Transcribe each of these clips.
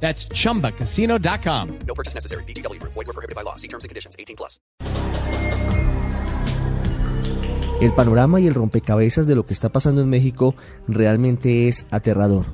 That's chumbacasino.com. No purchase necessary. BGW. Void were prohibited by law. See terms and conditions. 18 plus. El panorama y el rompecabezas de lo que está pasando en México realmente es aterrador.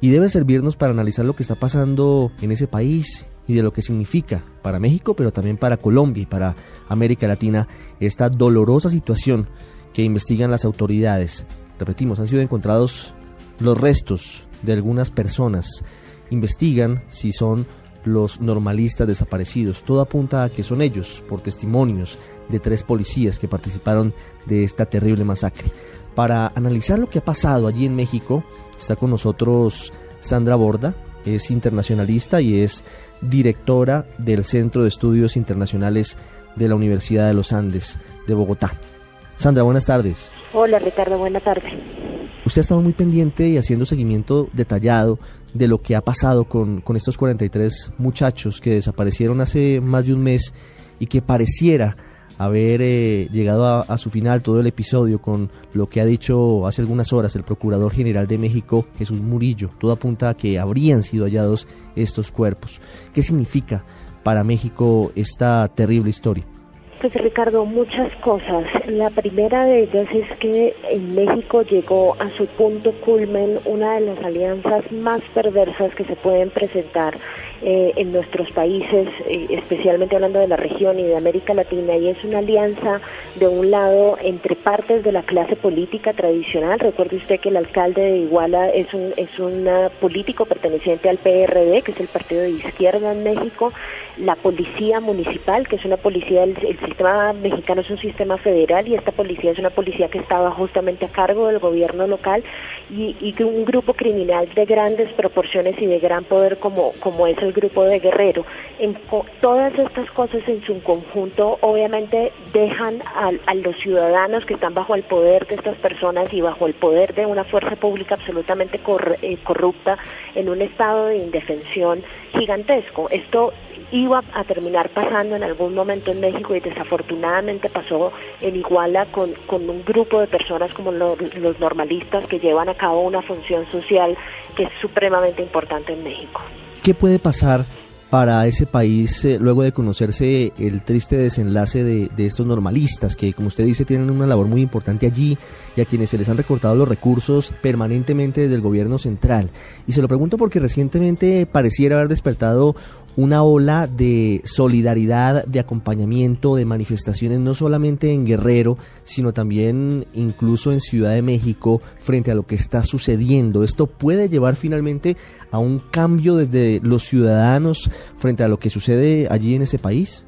Y debe servirnos para analizar lo que está pasando en ese país y de lo que significa para México, pero también para Colombia y para América Latina esta dolorosa situación que investigan las autoridades. Repetimos, han sido encontrados los restos de algunas personas investigan si son los normalistas desaparecidos. Todo apunta a que son ellos, por testimonios de tres policías que participaron de esta terrible masacre. Para analizar lo que ha pasado allí en México, está con nosotros Sandra Borda, es internacionalista y es directora del Centro de Estudios Internacionales de la Universidad de los Andes de Bogotá. Sandra, buenas tardes. Hola Ricardo, buenas tardes. Usted ha estado muy pendiente y haciendo seguimiento detallado de lo que ha pasado con, con estos 43 muchachos que desaparecieron hace más de un mes y que pareciera haber eh, llegado a, a, su final todo el episodio con lo que ha dicho hace algunas horas el Procurador General de México, Jesús Murillo. Todo apunta a que habrían sido hallados estos cuerpos. ¿Qué significa para México esta terrible historia? Pues Ricardo, muchas cosas. La primera de ellas es que en México llegó a su punto culmen una de las alianzas más perversas que se pueden presentar eh, en nuestros países, eh, especialmente hablando de la región y de América Latina, y es una alianza de un lado entre partes de la clase política tradicional. Recuerde usted que el alcalde de Iguala es un, es un político perteneciente al PRD, que es el partido de izquierda en México, la policía municipal, que es una policía, el, el sistema mexicano es un sistema federal y esta policía es una policía que estaba justamente a cargo del gobierno local y, y un grupo criminal de grandes proporciones y de gran poder como, como es el grupo de Guerrero. En, todas estas cosas en su conjunto obviamente dejan a, a los ciudadanos que están bajo el poder de estas personas y bajo el poder de una fuerza pública absolutamente cor, eh, corrupta en un estado de indefensión gigantesco. Esto iba a terminar pasando en algún momento en México y desafortunadamente pasó en Iguala con, con un grupo de personas como lo, los normalistas que llevan a cabo una función social que es supremamente importante en México. ¿Qué puede pasar para ese país eh, luego de conocerse el triste desenlace de, de, estos normalistas que como usted dice tienen una labor muy importante allí y a quienes se les han recortado los recursos permanentemente desde el gobierno central y se lo pregunto porque recientemente pareciera haber despertado una ola de solidaridad, de acompañamiento, de manifestaciones no solamente en Guerrero, sino también incluso en Ciudad de México frente a lo que está sucediendo. Esto puede llevar finalmente a un cambio desde los ciudadanos frente a lo que sucede allí en ese país.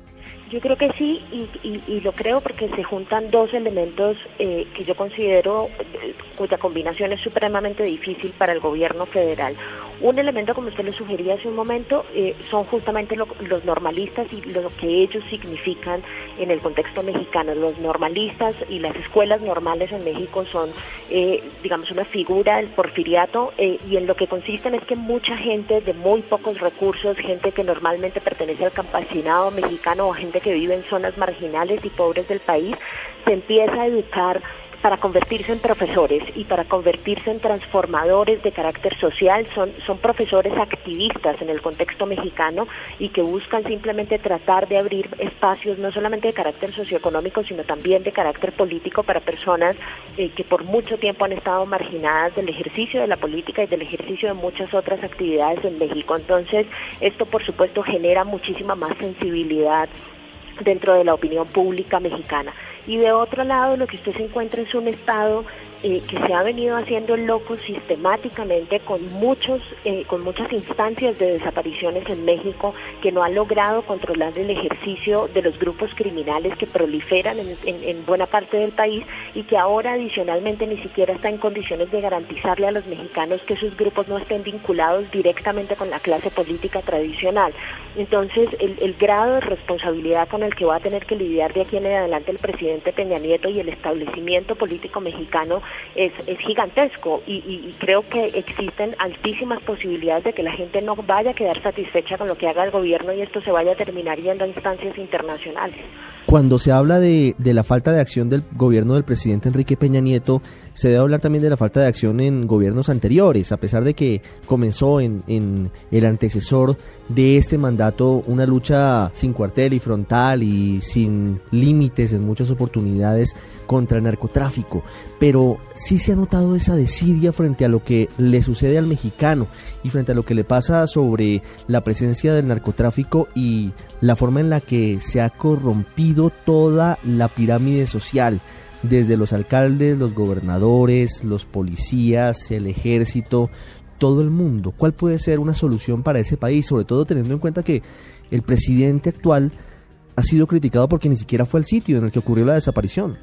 Yo creo que sí, y, y, y, lo creo porque se juntan dos elementos eh, que yo considero eh, cuya combinación es supremamente difícil para el gobierno federal. Un elemento, como usted lo sugería hace un momento, eh, son justamente lo, los normalistas y lo que ellos significan en el contexto mexicano. Los normalistas y las escuelas normales en México son, eh, digamos, una figura del porfiriato eh, y en lo que consisten es que mucha gente de muy pocos recursos, gente que normalmente pertenece al campesinado mexicano o gente que vive en zonas marginales y pobres del país, se empieza a educar para convertirse en profesores y para convertirse en transformadores de carácter social, son, son profesores activistas en el contexto mexicano y que buscan simplemente tratar de abrir espacios no solamente de carácter socioeconómico, sino también de carácter político para personas eh, que por mucho tiempo han estado marginadas del ejercicio de la política y del ejercicio de muchas otras actividades en México. Entonces, esto por supuesto genera muchísima más sensibilidad dentro de la opinión pública mexicana. Y de otro lado, lo que usted se encuentra es un Estado eh, que se ha venido haciendo loco sistemáticamente con muchos eh, con muchas instancias de desapariciones en México que no ha logrado controlar el ejercicio de los grupos criminales que proliferan en, en, en, buena parte del país y que ahora adicionalmente ni siquiera está en condiciones de garantizarle a los mexicanos que esos grupos no estén vinculados directamente con la clase política tradicional Entonces, el, el grado de responsabilidad con el que va a tener que lidiar de aquí en adelante el presidente Peña Nieto y el establecimiento político mexicano es, es gigantesco y, y, y creo que existen altísimas posibilidades de que la gente no vaya a quedar satisfecha con lo que haga el gobierno y esto se vaya a terminar yendo a instancias internacionales. Cuando se habla de, de, la falta de acción del gobierno del presidente Enrique Peña Nieto, se debe hablar también de la falta de acción en gobiernos anteriores, a pesar de que comenzó en, en el antecesor de este mandato una lucha sin cuartel y frontal y sin límites en muchas oportunidades contra el narcotráfico. Pero sí se ha notado esa desidia frente a lo que le sucede al mexicano y frente a lo que le pasa sobre la presencia del narcotráfico y la forma en la que se ha corrompido toda la pirámide social, desde los alcaldes, los gobernadores, los policías, el ejército, todo el mundo. ¿Cuál puede ser una solución para ese país? Sobre todo teniendo en cuenta que el presidente actual ha sido criticado porque ni siquiera fue al sitio en el que ocurrió la desaparición.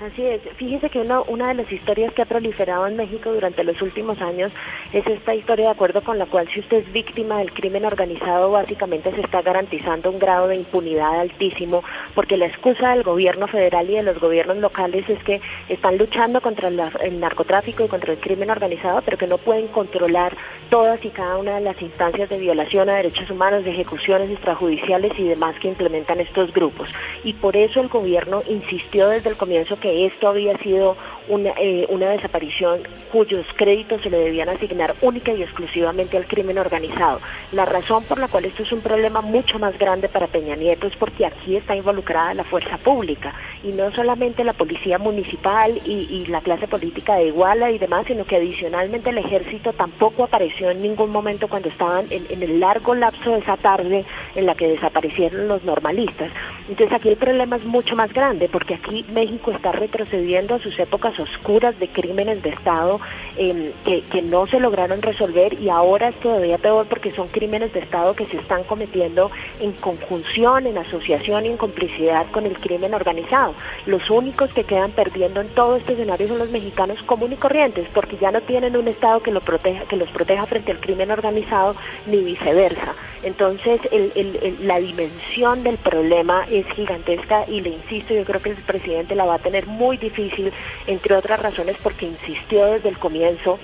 Así es. Fíjese que una, una de las historias que ha proliferado en México durante los últimos años es esta historia de acuerdo con la cual si usted es víctima del crimen organizado, básicamente se está garantizando un grado de impunidad altísimo, porque la excusa del gobierno federal y de los gobiernos locales es que están luchando contra el narcotráfico y contra el crimen organizado, pero que no pueden controlar todas y cada una de las instancias de violación a derechos humanos, de ejecuciones extrajudiciales y demás que implementan estos grupos. Y por eso el gobierno insistió desde el comienzo que esto había sido una, eh, una desaparición cuyos créditos se le debían asignar única y exclusivamente al crimen organizado. La razón por la cual esto es un problema mucho más grande para Peña Nieto es porque aquí está involucrada la fuerza pública y no solamente la policía municipal y, y la clase política de Iguala y demás, sino que adicionalmente el ejército tampoco apareció en ningún momento cuando estaban en, en el largo lapso de esa tarde en la que desaparecieron los normalistas. Entonces aquí el problema es mucho más grande porque aquí México está retrocediendo a sus épocas oscuras de crímenes de Estado eh, que, no se lograron resolver y ahora es todavía peor porque son crímenes de Estado que se están cometiendo en conjunción, en asociación y en complicidad con el crimen organizado. Los únicos que quedan perdiendo en todo este escenario son los mexicanos comunes y corrientes porque ya no tienen un Estado que, lo proteja, que los proteja frente al crimen organizado ni viceversa. Entonces el, el, la dimensión del problema es gigantesca y le insisto, yo creo que el presidente la va a tener muy difícil, entre otras razones porque insistió desde el comienzo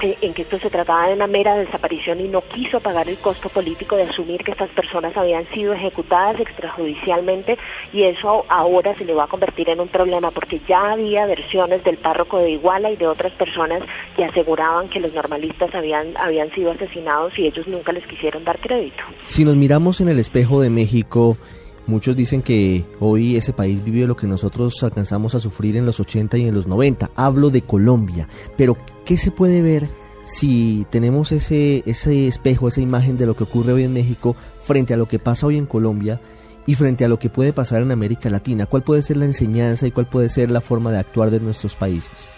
en que esto se trataba de una mera desaparición y no quiso pagar el costo político de asumir que estas personas habían sido ejecutadas extrajudicialmente y eso ahora se le va a convertir en un problema porque ya había versiones del párroco de Iguala y de otras personas que aseguraban que los normalistas habían, habían sido asesinados y ellos nunca les quisieron dar crédito. Si nos miramos en el espejo de México, Muchos dicen que hoy ese país vive lo que nosotros alcanzamos a sufrir en los 80 y en los 90. Hablo de Colombia. Pero, ¿qué se puede ver si tenemos ese, ese espejo, esa imagen de lo que ocurre hoy en México frente a lo que pasa hoy en Colombia y frente a lo que puede pasar en América Latina? ¿Cuál puede ser la enseñanza y cuál puede ser la forma de actuar de nuestros países?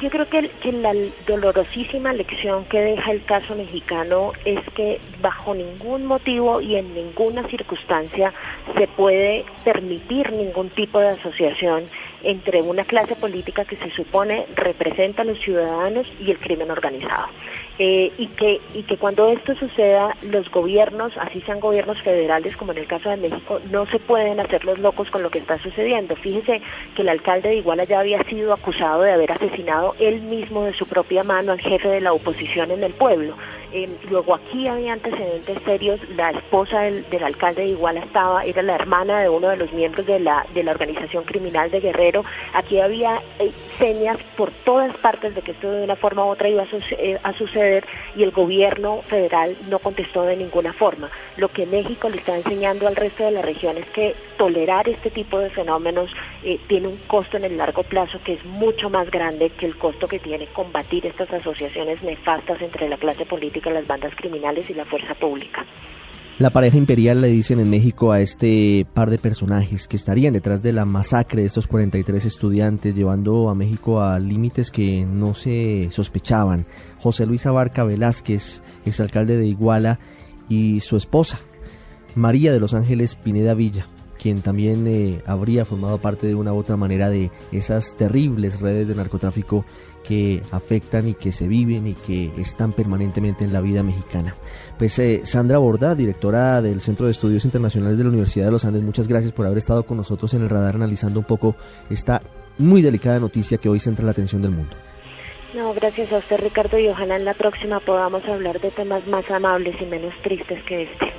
Yo creo que, que, la dolorosísima lección que deja el caso mexicano es que bajo ningún motivo y en ninguna circunstancia se puede permitir ningún tipo de asociación entre una clase política que se supone representa a los ciudadanos y el crimen organizado. Eh, y que y que cuando esto suceda los gobiernos así sean gobiernos federales como en el caso de México no se pueden hacer los locos con lo que está sucediendo. Fíjese que el alcalde de Iguala ya había sido acusado de haber asesinado él mismo de su propia mano al jefe de la oposición en el pueblo. Eh, luego aquí había antecedentes serios. La esposa del, del, alcalde de Iguala estaba era la hermana de uno de los miembros de la de la organización criminal de Guerrero. Aquí había eh, señas por todas partes de que esto de una forma u otra iba a, su a suceder y el gobierno federal no contestó de ninguna forma. Lo que México le está enseñando al resto de la región es que tolerar este tipo de fenómenos eh, tiene un costo en el largo plazo que es mucho más grande que el costo que tiene combatir estas asociaciones nefastas entre la clase política, las bandas criminales y la fuerza pública. La pareja imperial le dicen en México a este par de personajes que estarían detrás de la masacre de estos 43 estudiantes, llevando a México a límites que no se sospechaban. José Luis Abarca Velázquez, exalcalde de Iguala, y su esposa, María de los Ángeles Pineda Villa. quien también eh, habría formado parte de una u otra manera de esas terribles redes de narcotráfico que afectan y que se viven y que están permanentemente en la vida mexicana. Pues eh, Sandra Borda, directora del Centro de Estudios Internacionales de la Universidad de los Andes, muchas gracias por haber estado con nosotros en el radar analizando un poco esta muy delicada noticia que hoy centra la atención del mundo. No, gracias a usted Ricardo y ojalá en la próxima podamos hablar de temas más amables y menos tristes que este.